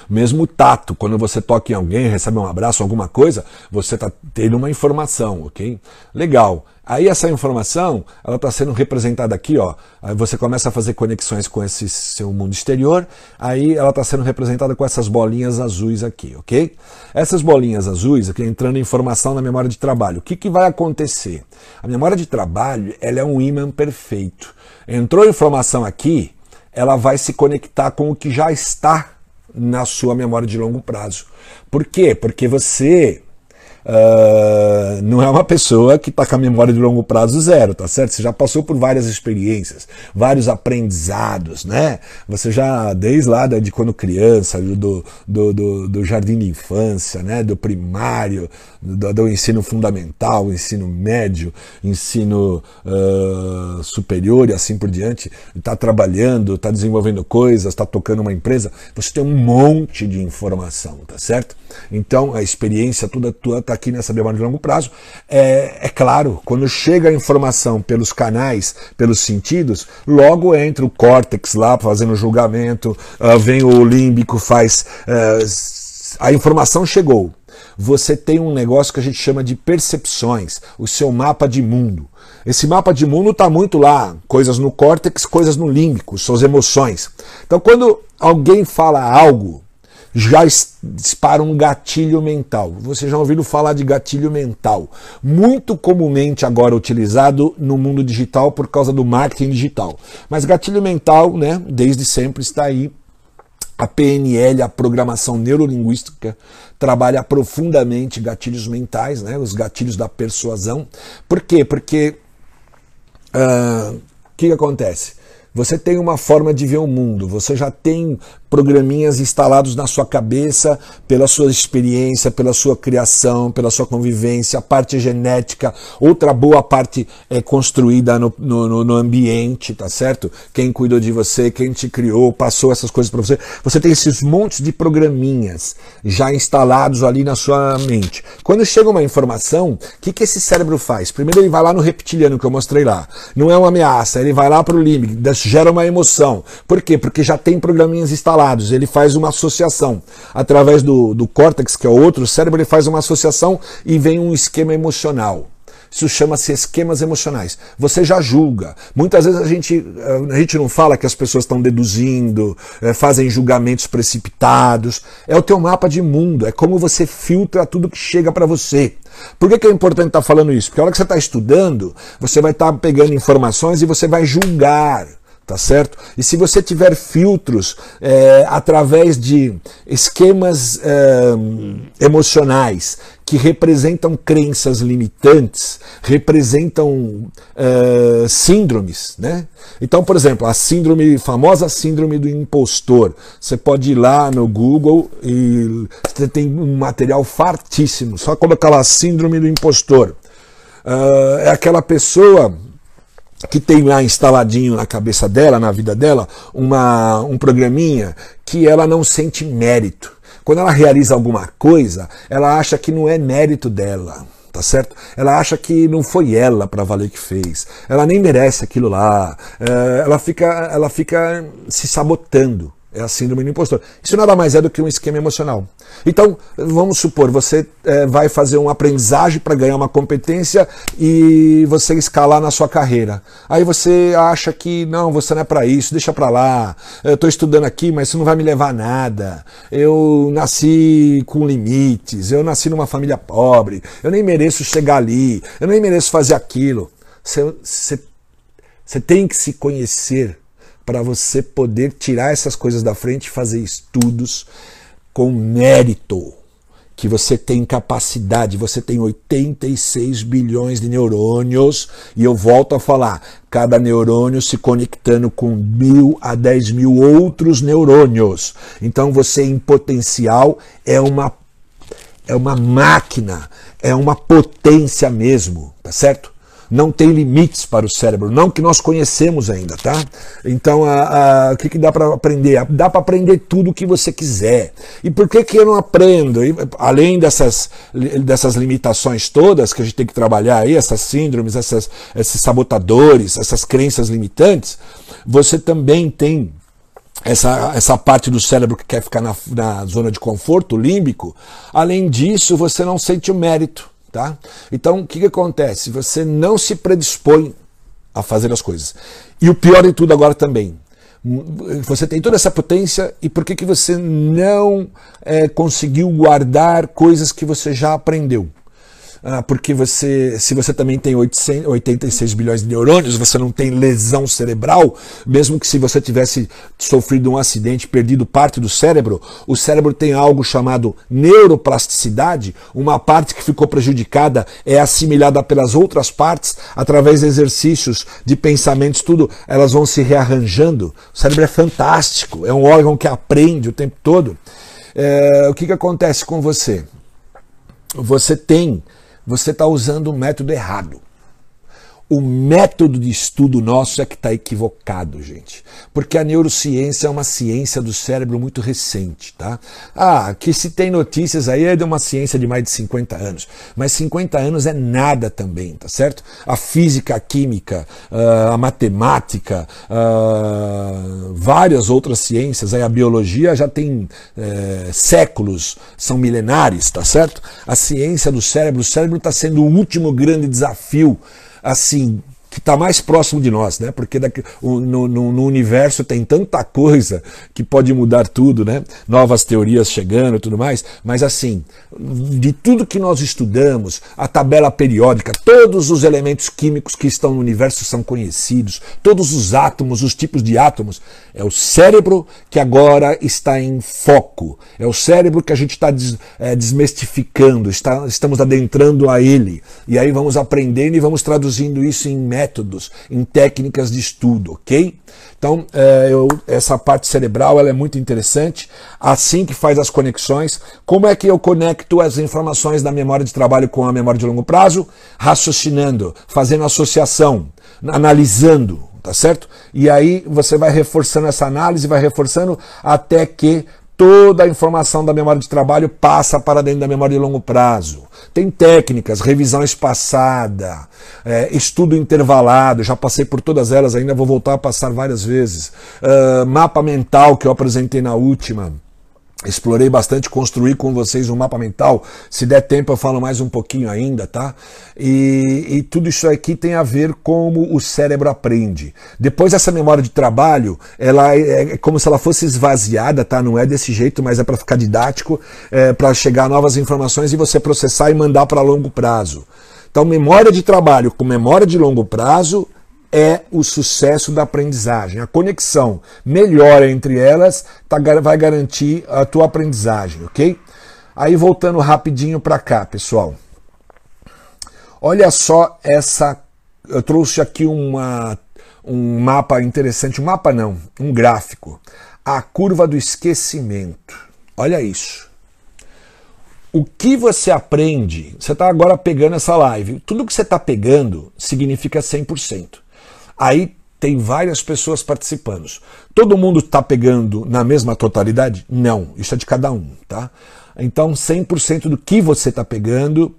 Mesmo o tato, quando você toca em alguém, recebe um abraço, alguma coisa, você está tendo uma informação, ok? Legal. Aí essa informação, ela está sendo representada aqui, ó. Aí você começa a fazer conexões com esse seu mundo exterior, aí ela está sendo representada com essas bolinhas azuis aqui, ok? Essas bolinhas azuis aqui entrando informação na memória de trabalho. O que, que vai acontecer? A memória de trabalho, ela é um imã perfeito. Entrou informação aqui, ela vai se conectar com o que já está na sua memória de longo prazo. Por quê? Porque você uh, não é uma pessoa que está com a memória de longo prazo zero, tá certo? Você já passou por várias experiências, vários aprendizados, né? Você já, desde lá de quando criança, do, do, do, do jardim de infância, né? do primário, do, do ensino fundamental, ensino médio, ensino uh, superior e assim por diante, está trabalhando, está desenvolvendo coisas, está tocando uma empresa, você tem um monte de informação, tá certo? Então a experiência toda tua está aqui nessa memória de longo prazo. É, é claro, quando chega a informação pelos canais, pelos sentidos, logo entra o córtex lá fazendo julgamento, uh, vem o límbico, faz. Uh, a informação chegou. Você tem um negócio que a gente chama de percepções, o seu mapa de mundo. Esse mapa de mundo está muito lá, coisas no córtex, coisas no límbico, suas emoções. Então, quando alguém fala algo, já dispara um gatilho mental. Você já ouviu falar de gatilho mental? Muito comumente agora utilizado no mundo digital por causa do marketing digital. Mas gatilho mental, né, desde sempre está aí. A PNL, a programação neurolinguística, trabalha profundamente gatilhos mentais, né, os gatilhos da persuasão. Por quê? Porque o uh, que, que acontece? Você tem uma forma de ver o mundo, você já tem programinhas instalados na sua cabeça pela sua experiência, pela sua criação, pela sua convivência, a parte genética, outra boa parte é construída no, no, no ambiente, tá certo? Quem cuidou de você, quem te criou, passou essas coisas para você. Você tem esses montes de programinhas já instalados ali na sua mente. Quando chega uma informação, o que, que esse cérebro faz? Primeiro ele vai lá no reptiliano que eu mostrei lá. Não é uma ameaça, ele vai lá para o límbico, gera uma emoção. Por quê? Porque já tem programinhas instalados. Ele faz uma associação. Através do, do córtex, que é o outro cérebro, ele faz uma associação e vem um esquema emocional. Isso chama-se esquemas emocionais. Você já julga. Muitas vezes a gente, eh, a gente não fala que as pessoas estão deduzindo, é, fazem julgamentos precipitados. É o teu mapa de mundo, é como você filtra tudo que chega para você. Por que, que, é importante estar tá falando isso? Porque a hora que você está estudando, você vai estar tá pegando informações e você vai julgar tá certo? E se você tiver filtros é, através de esquemas é, emocionais que representam crenças limitantes, representam é, síndromes, né? Então, por exemplo, a síndrome, famosa síndrome do impostor. Você pode ir lá no Google e você tem um material fartíssimo. Só colocar lá síndrome do impostor. Uh, é aquela pessoa que tem lá instaladinho na cabeça dela, na vida dela, uma, um programinha que ela não sente mérito. Quando ela realiza alguma coisa, ela acha que não é mérito dela tá certo? Ela acha que não foi ela para valer que fez. Ela nem merece aquilo lá. É, ela fica, ela fica se sabotando. É a síndrome do impostor. Isso nada mais é do que um esquema emocional. Então, vamos supor, você é, vai fazer uma aprendizagem para ganhar uma competência e você escalar na sua carreira. Aí você acha que não, você não é para isso, deixa para lá. Eu estou estudando aqui, mas isso não vai me levar a nada. Eu nasci com limites, eu nasci numa família pobre, eu nem mereço chegar ali, eu nem mereço fazer aquilo. Você, você, você tem que se conhecer para você poder tirar essas coisas da frente e fazer estudos com mérito. Que você tem capacidade, você tem 86 bilhões de neurônios, e eu volto a falar, cada neurônio se conectando com mil a dez mil outros neurônios. Então você, em potencial, é uma, é uma máquina, é uma potência mesmo, tá certo? Não tem limites para o cérebro, não que nós conhecemos ainda, tá? Então, a, a, o que, que dá para aprender? Dá para aprender tudo o que você quiser. E por que, que eu não aprendo? E, além dessas, dessas limitações todas que a gente tem que trabalhar aí, essas síndromes, essas, esses sabotadores, essas crenças limitantes, você também tem essa, essa parte do cérebro que quer ficar na, na zona de conforto, límbico. Além disso, você não sente o mérito. Tá? Então, o que, que acontece? Você não se predispõe a fazer as coisas. E o pior de tudo agora também, você tem toda essa potência e por que, que você não é, conseguiu guardar coisas que você já aprendeu? Ah, porque você, se você também tem 800, 86 bilhões de neurônios, você não tem lesão cerebral, mesmo que se você tivesse sofrido um acidente, perdido parte do cérebro, o cérebro tem algo chamado neuroplasticidade, uma parte que ficou prejudicada é assimilada pelas outras partes através de exercícios, de pensamentos, tudo, elas vão se rearranjando. O cérebro é fantástico, é um órgão que aprende o tempo todo. É, o que, que acontece com você? Você tem você está usando o método errado. O método de estudo nosso é que está equivocado, gente. Porque a neurociência é uma ciência do cérebro muito recente, tá? Ah, que se tem notícias aí é de uma ciência de mais de 50 anos. Mas 50 anos é nada também, tá certo? A física, a química, ah, a matemática, ah, várias outras ciências, aí a biologia já tem é, séculos, são milenares, tá certo? A ciência do cérebro, o cérebro está sendo o último grande desafio assim, que está mais próximo de nós, né? Porque daqui, no, no, no, universo tem tanta coisa que pode mudar tudo, né? Novas teorias chegando e tudo mais. Mas assim, de tudo que nós estudamos, a tabela periódica, todos os elementos químicos que estão no universo são conhecidos, todos os átomos, os tipos de átomos. É o cérebro que agora está em foco. É o cérebro que a gente está des, é, desmistificando, está, estamos adentrando a ele. E aí vamos aprendendo e vamos traduzindo isso em métodos métodos, em técnicas de estudo, ok? Então, é, eu, essa parte cerebral ela é muito interessante, assim que faz as conexões. Como é que eu conecto as informações da memória de trabalho com a memória de longo prazo? Raciocinando, fazendo associação, analisando, tá certo? E aí você vai reforçando essa análise, vai reforçando até que toda a informação da memória de trabalho passa para dentro da memória de longo prazo. Tem técnicas, revisão espaçada, é, estudo intervalado, já passei por todas elas, ainda vou voltar a passar várias vezes. Uh, mapa mental que eu apresentei na última. Explorei bastante, construí com vocês um mapa mental. Se der tempo, eu falo mais um pouquinho ainda, tá? E, e, tudo isso aqui tem a ver como o cérebro aprende. Depois, essa memória de trabalho, ela é, é como se ela fosse esvaziada, tá? Não é desse jeito, mas é para ficar didático, é, para chegar novas informações e você processar e mandar para longo prazo. Então, memória de trabalho com memória de longo prazo é o sucesso da aprendizagem. A conexão melhor entre elas tá, vai garantir a tua aprendizagem, ok? Aí voltando rapidinho para cá, pessoal. Olha só essa. Eu trouxe aqui uma, um mapa interessante. Um mapa não, um gráfico. A curva do esquecimento. Olha isso. O que você aprende, você está agora pegando essa live, tudo que você está pegando significa 100%. Aí tem várias pessoas participando. Todo mundo está pegando na mesma totalidade? Não, isso é de cada um, tá? Então 100% do que você está pegando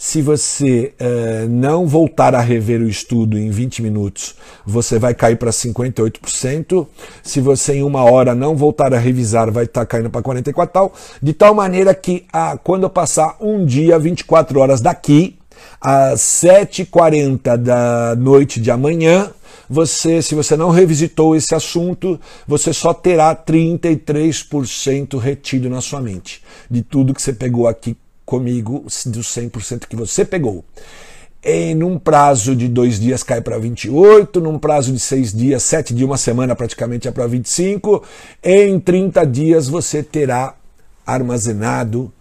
Se você uh, não voltar a rever o estudo em 20 minutos, você vai cair para 58%. Se você em uma hora não voltar a revisar, vai estar tá caindo para 44% tal. De tal maneira que ah, quando eu passar um dia, 24 horas daqui, às 7h40 da noite de amanhã, você, se você não revisitou esse assunto, você só terá 33% retido na sua mente de tudo que você pegou aqui comigo, dos 100% que você pegou. Em um prazo de dois dias cai para 28, num prazo de seis dias, sete dias, uma semana praticamente é para 25. Em 30 dias você terá armazenado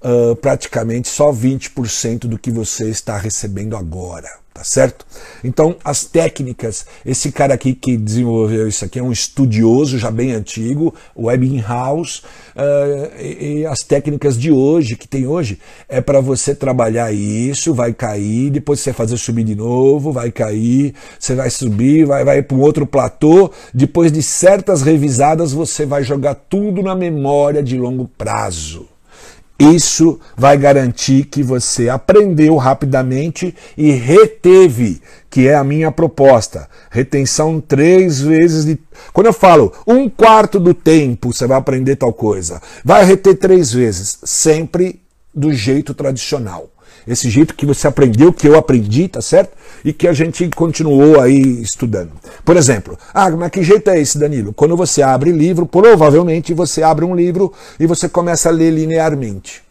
uh, praticamente só 20% do que você está recebendo agora tá certo? Então, as técnicas, esse cara aqui que desenvolveu isso aqui é um estudioso já bem antigo, o Ebbinghaus, uh, e, e, as técnicas de hoje, que tem hoje, é para você trabalhar isso, vai cair, depois você fazer subir de novo, vai cair, você vai subir, vai, vai para um outro platô, depois de certas revisadas você vai jogar tudo na memória de longo prazo. Isso vai garantir que você aprendeu rapidamente e reteve, que é a minha proposta. Retenção três vezes de. Quando eu falo um quarto do tempo você vai aprender tal coisa, vai reter três vezes, sempre do jeito tradicional. Esse jeito que você aprendeu, que eu aprendi, tá certo? E que a gente continuou aí estudando. Por exemplo, ah, mas que jeito é esse, Danilo? Quando você abre livro, provavelmente você abre um livro e você começa a ler linearmente.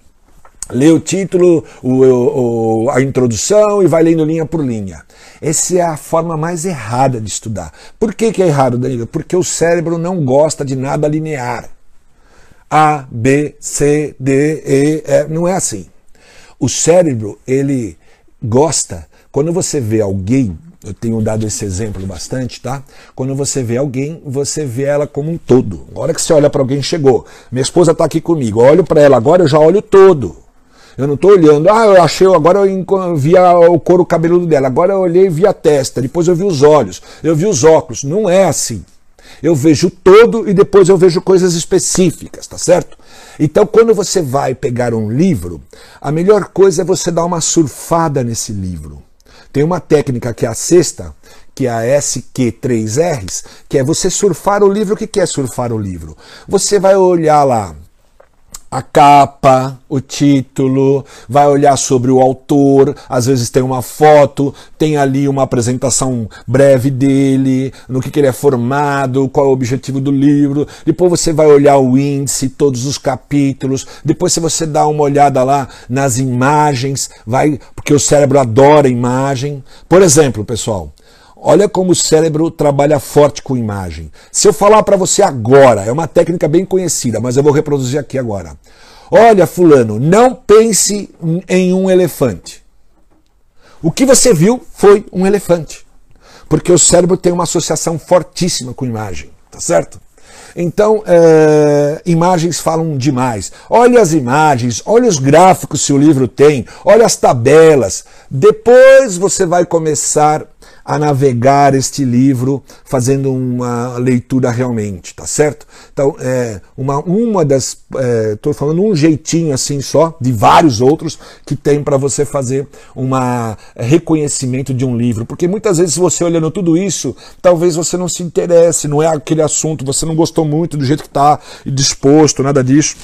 Lê o título, o, o, a introdução e vai lendo linha por linha. Essa é a forma mais errada de estudar. Por que, que é errado, Danilo? Porque o cérebro não gosta de nada linear. A, B, C, D, E, F. Não é assim. O cérebro, ele gosta, quando você vê alguém, eu tenho dado esse exemplo bastante, tá? Quando você vê alguém, você vê ela como um todo. A hora que você olha para alguém, chegou. Minha esposa está aqui comigo, eu olho para ela agora, eu já olho todo. Eu não estou olhando, ah, eu achei, agora eu vi o couro cabeludo dela, agora eu olhei e vi a testa, depois eu vi os olhos, eu vi os óculos. Não é assim. Eu vejo todo e depois eu vejo coisas específicas, tá certo? Então, quando você vai pegar um livro, a melhor coisa é você dar uma surfada nesse livro. Tem uma técnica que é a sexta, que é a SQ3Rs, que é você surfar o livro. O que é surfar o livro? Você vai olhar lá a capa, o título, vai olhar sobre o autor, às vezes tem uma foto, tem ali uma apresentação breve dele, no que, que ele é formado, qual é o objetivo do livro. Depois você vai olhar o índice, todos os capítulos. Depois, se você dá uma olhada lá nas imagens, vai, porque o cérebro adora imagem. Por exemplo, pessoal, Olha como o cérebro trabalha forte com imagem. Se eu falar para você agora, é uma técnica bem conhecida, mas eu vou reproduzir aqui agora. Olha, fulano, não pense em um elefante. O que você viu foi um elefante. Porque o cérebro tem uma associação fortíssima com imagem, tá certo? Então, é, imagens falam demais. Olha as imagens, olha os gráficos se o livro tem, olha as tabelas. Depois você vai começar a navegar este livro fazendo uma leitura realmente, tá certo? Então, é, uma, uma das. Estou é, falando um jeitinho assim só, de vários outros, que tem para você fazer um reconhecimento de um livro. Porque muitas vezes, você olhando tudo isso, talvez você não se interesse, não é aquele assunto, você não gostou muito do jeito que está disposto, nada disso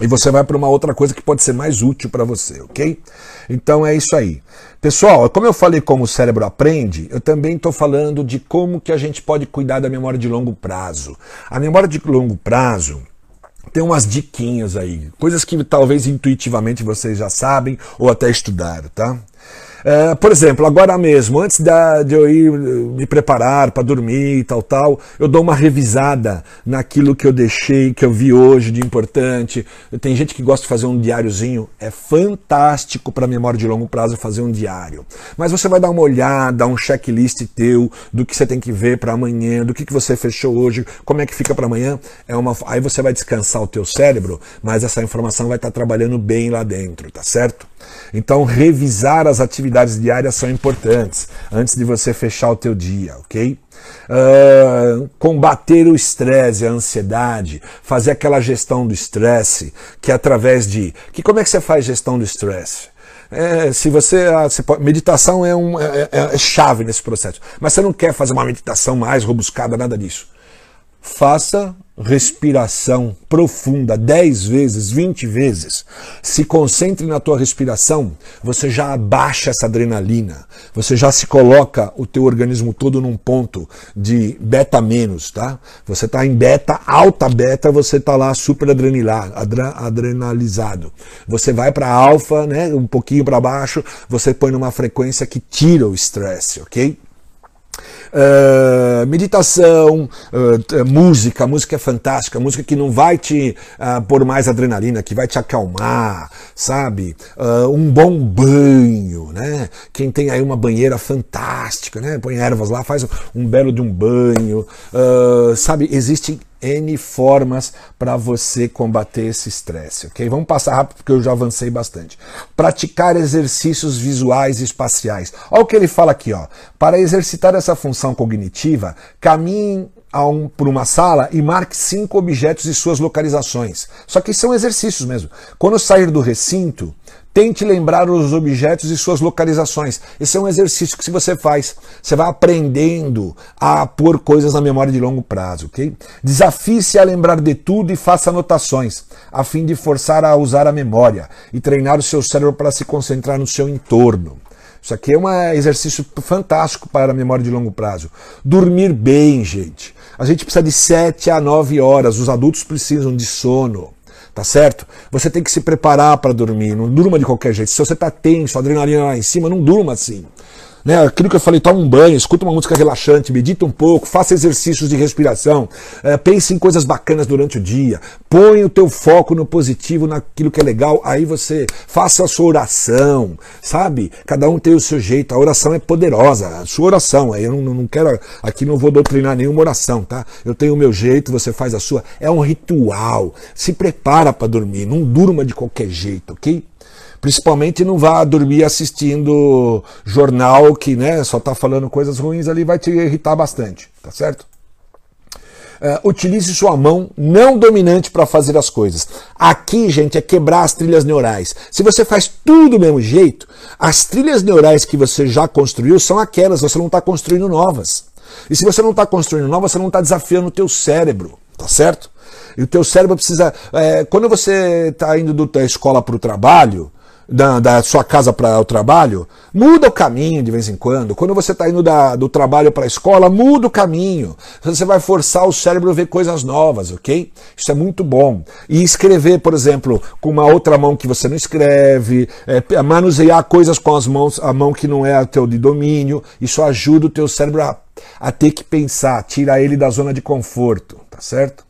e você vai para uma outra coisa que pode ser mais útil para você, ok? Então é isso aí. Pessoal, como eu falei como o cérebro aprende, eu também estou falando de como que a gente pode cuidar da memória de longo prazo. A memória de longo prazo tem umas diquinhas aí, coisas que talvez intuitivamente vocês já sabem ou até estudaram, tá? É, por exemplo, agora mesmo, antes da, de eu ir me preparar para dormir e tal, tal, eu dou uma revisada naquilo que eu deixei, que eu vi hoje de importante. Tem gente que gosta de fazer um diáriozinho, é fantástico para memória de longo prazo fazer um diário. Mas você vai dar uma olhada, um checklist teu do que você tem que ver para amanhã, do que, que você fechou hoje, como é que fica para amanhã. É uma, aí você vai descansar o teu cérebro, mas essa informação vai estar tá trabalhando bem lá dentro, tá certo? Então, revisar as atividades diárias são importantes antes de você fechar o teu dia, ok? Uh, combater o estresse, a ansiedade, fazer aquela gestão do estresse, que é através de. Que como é que você faz gestão do estresse? é, se você, ah, você pode, meditação é, um, é, é, é chave nesse processo, mas você não quer fazer uma meditação mais robuscada, nada disso. Faça respiração profunda 10 vezes, 20 vezes. Se concentre na tua respiração, você já abaixa essa adrenalina. Você já se coloca o teu organismo todo num ponto de beta menos, tá? Você está em beta, alta beta, você está lá super adrenalizado. Você vai para alfa, né, um pouquinho para baixo, você põe numa frequência que tira o estresse, OK? Uh, meditação, uh, música, música é fantástica, música que não vai te uh, pôr mais adrenalina, que vai te acalmar, sabe? um bom banho, né? Quem tem aí uma banheira fantástica, né? Põe ervas lá, faz um belo de um banho, sabe? Existe N formas para você combater esse estresse, ok? Vamos passar rápido porque eu já avancei bastante. Praticar exercícios visuais e espaciais. Olha o que ele fala aqui, ó. Para exercitar essa função cognitiva, caminhe um, por uma sala e marque cinco objetos e suas localizações. Só que são exercícios mesmo. Quando sair do recinto, Tente lembrar os objetos e suas localizações. Esse é um exercício que se você faz, você vai aprendendo a pôr coisas na memória de longo prazo, ok? Desafie-se a lembrar de tudo e faça anotações, a fim de forçar a usar a memória e treinar o seu cérebro para se concentrar no seu entorno. Isso aqui é um exercício fantástico para a memória de longo prazo. Dormir bem, gente. A gente precisa de 7 a 9 horas, os adultos precisam de sono tá certo? Você tem que se preparar para dormir, não durma de qualquer jeito. Se você está tenso, adrenalina lá em cima, não durma assim. Né? Aquilo que eu falei, toma um banho, escuta uma música relaxante, medita um pouco, faça exercícios de respiração, é, pense em coisas bacanas durante o dia, põe o teu foco no positivo, naquilo que é legal, aí você faça a sua oração, sabe? Cada um tem o seu jeito, a oração é poderosa, a sua oração, eu não, não quero, aqui não vou doutrinar nenhuma oração, tá? Eu tenho o meu jeito, você faz a sua, é um ritual, se prepara para dormir, não durma de qualquer jeito, ok? Principalmente não vá dormir assistindo jornal que né, só está falando coisas ruins ali, vai te irritar bastante, tá certo? Uh, utilize sua mão não dominante para fazer as coisas. Aqui, gente, é quebrar as trilhas neurais. Se você faz tudo do mesmo jeito, as trilhas neurais que você já construiu são aquelas, você não está construindo novas. E se você não está construindo novas, você não está desafiando o teu cérebro, tá certo? E o teu cérebro precisa. É, quando você está indo da escola para o trabalho, da, da sua casa para o trabalho, muda o caminho de vez em quando. Quando você está indo da, do trabalho para a escola, muda o caminho. Você vai forçar o cérebro a ver coisas novas, ok? Isso é muito bom. E escrever, por exemplo, com uma outra mão que você não escreve, é, manusear coisas com as mãos, a mão que não é a teu de domínio, isso ajuda o teu cérebro a, a ter que pensar, tira ele da zona de conforto, tá certo?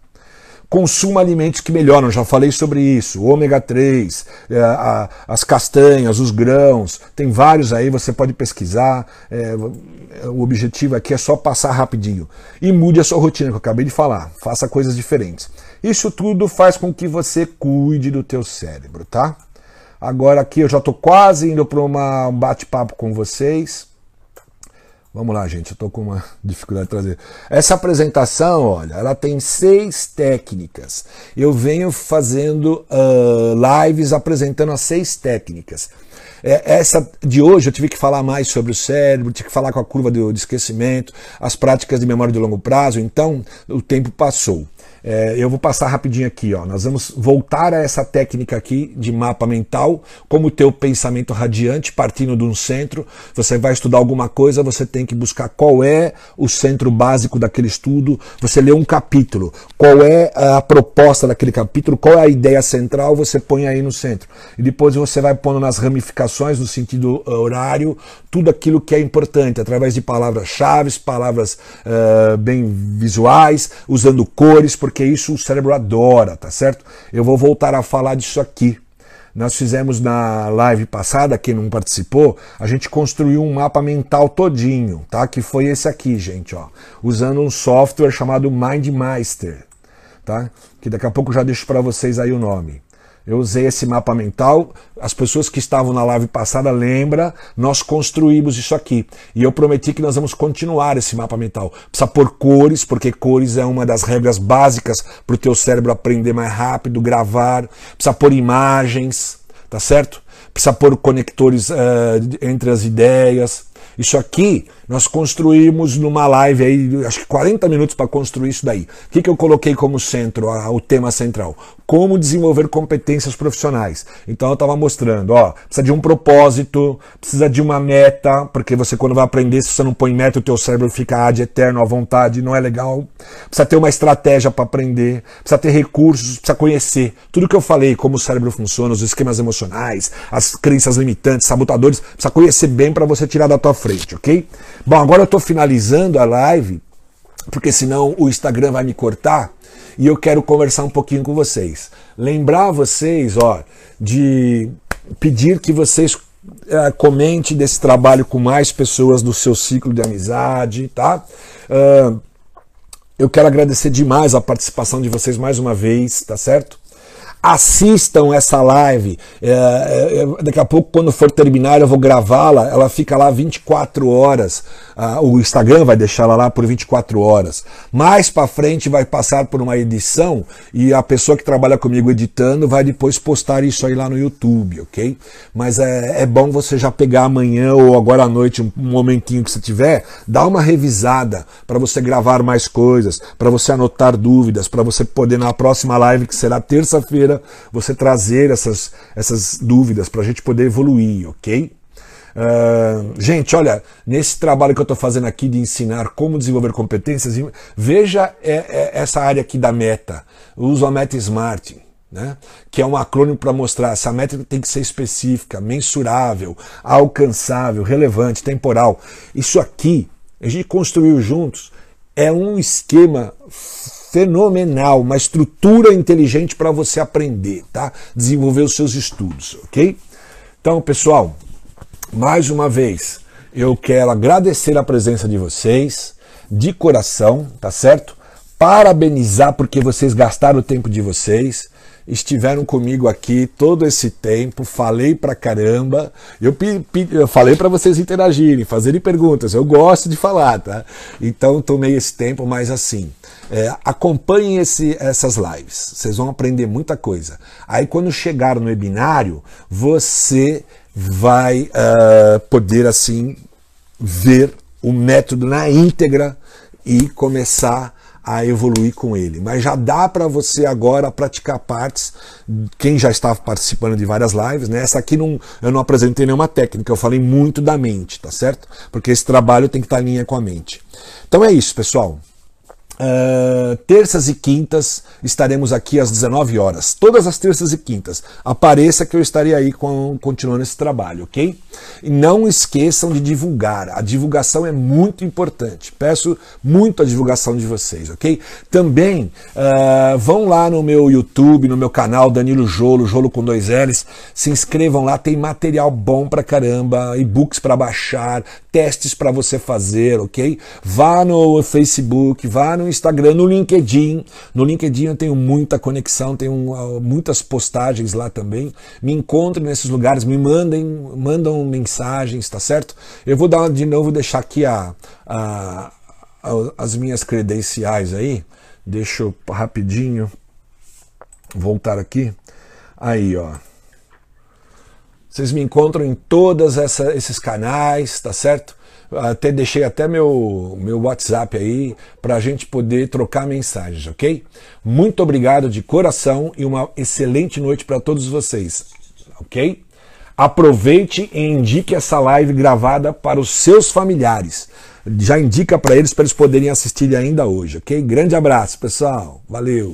Consuma alimentos que melhoram, já falei sobre isso. Ômega 3, é, as castanhas, os grãos, tem vários aí, você pode pesquisar. É, o objetivo aqui é só passar rapidinho. E mude a sua rotina, que eu acabei de falar. Faça coisas diferentes. Isso tudo faz com que você cuide do teu cérebro, tá? Agora aqui eu já estou quase indo para um bate-papo com vocês. Vamos lá, gente, eu estou com uma (laughs) dificuldade de trazer. Essa apresentação, olha, ela tem seis técnicas. Eu venho fazendo uh, lives apresentando as seis técnicas. É, essa de hoje eu tive que falar mais sobre o cérebro, tive que falar com a curva de, de esquecimento, as práticas de memória de longo prazo, então o tempo passou. É, eu vou passar rapidinho aqui, ó. Nós vamos voltar a essa técnica aqui de mapa mental, como o teu pensamento radiante partindo de um centro. Você vai estudar alguma coisa, você tem que buscar qual é o centro básico daquele estudo. Você lê um capítulo, qual é a proposta daquele capítulo, qual é a ideia central, você põe aí no centro. E depois você vai pondo nas ramificações, no sentido uh, horário, tudo aquilo que é importante, através de palavras-chave, palavras uh, bem visuais, usando cores, porque porque isso o cérebro adora, tá certo? Eu vou voltar a falar disso aqui. Nós fizemos na live passada, quem não participou, a gente construiu um mapa mental todinho, tá? Que foi esse aqui, gente, ó, usando um software chamado MindMeister, tá? Que daqui a pouco já deixo para vocês aí o nome. Eu usei esse mapa mental. As pessoas que estavam na live passada lembra, nós construímos isso aqui. E eu prometi que nós vamos continuar esse mapa mental. Precisa pôr cores, porque cores é uma das regras básicas para o teu cérebro aprender mais rápido, gravar. Precisa pôr imagens, tá certo? precisa pôr conectores uh, entre as ideias. Isso aqui nós construímos numa live aí, acho que 40 minutos para construir isso daí. O que, que eu coloquei como centro, o tema central? Como desenvolver competências profissionais. Então eu estava mostrando, ó, precisa de um propósito, precisa de uma meta, porque você quando vai aprender, se você não põe meta, o teu cérebro fica ad eterno à vontade, não é legal. Precisa ter uma estratégia para aprender, precisa ter recursos, precisa conhecer. Tudo que eu falei, como o cérebro funciona, os esquemas emocionais, as crenças limitantes, sabotadores, precisa conhecer bem para você tirar da tua frente, ok? Bom, agora eu estou finalizando a live, porque senão o Instagram vai me cortar e eu quero conversar um pouquinho com vocês. Lembrar vocês, ó, de pedir que vocês é, comente desse trabalho com mais pessoas do seu ciclo de amizade, tá? Uh, eu quero agradecer demais a participação de vocês mais uma vez, tá certo? Assistam essa live. É, é, é, daqui a pouco, quando for terminar, eu vou gravá-la. Ela fica lá 24 horas. Ah, o Instagram vai deixá-la lá por 24 horas. Mais para frente vai passar por uma edição e a pessoa que trabalha comigo editando vai depois postar isso aí lá no YouTube, ok? Mas é, é bom você já pegar amanhã ou agora à noite, um, momentinho que você tiver, dar uma revisada para você gravar mais coisas, para você anotar dúvidas, para você poder na próxima live, que será terça-feira, você trazer essas, essas dúvidas para a gente poder evoluir, ok? Uh, gente, olha, nesse trabalho que eu estou fazendo aqui de ensinar como desenvolver competências, veja é, é essa área aqui da meta. Eu uso a meta SMART. Né? que é um acrônimo para mostrar essa métrica tem que ser específica, mensurável, alcançável, relevante, temporal. Isso aqui, a gente construiu juntos, é um esquema fenomenal, uma estrutura inteligente para você aprender, tá? Desenvolver os seus estudos, ok? Então, pessoal, mais uma vez, eu quero agradecer a presença de vocês, de coração, tá certo? Parabenizar porque vocês gastaram o tempo de vocês estiveram comigo aqui todo esse tempo, falei pra caramba. Eu, eu falei para vocês interagirem, fazerem perguntas. Eu gosto de falar, tá? Então tomei esse tempo, mas assim, é, acompanhem esse, essas lives. Vocês vão aprender muita coisa. Aí quando chegar no webinário, você vai uh, poder assim ver o método na íntegra e começar a evoluir com ele. Mas já dá para você agora praticar partes. Quem já estava participando de várias lives, né? Essa aqui não, eu não apresentei nenhuma técnica, eu falei muito da mente, tá certo? Porque esse trabalho tem que estar em linha com a mente. Então é isso, pessoal. Uh, terças e quintas estaremos aqui às 19 horas. Todas as terças e quintas. Apareça que eu estarei aí com, continuando esse trabalho, ok? E não esqueçam de divulgar. A divulgação é muito importante. Peço muito a divulgação de vocês, ok? Também uh, vão lá no meu YouTube, no meu canal Danilo Jolo, Jolo com dois L's. Se inscrevam lá, tem material bom pra caramba, e-books para baixar, testes para você fazer, ok? Vá no Facebook, vá no Instagram, no LinkedIn. No LinkedIn eu tenho muita conexão, tenho uh, muitas postagens lá também. Me encontrem nesses lugares, me mandem, mandam mensagens, tá certo? Eu vou dar de novo deixar aqui a, a, a as minhas credenciais aí. Deixa eu rapidinho voltar aqui. Aí, ó. Vocês me encontram em todos esses canais, tá certo? Até deixei até meu, meu WhatsApp aí para a gente poder trocar mensagens, ok? Muito obrigado de coração e uma excelente noite para todos vocês, ok? Aproveite e indique essa live gravada para os seus familiares. Já indica para eles para eles poderem assistir ainda hoje, ok? Grande abraço, pessoal. Valeu!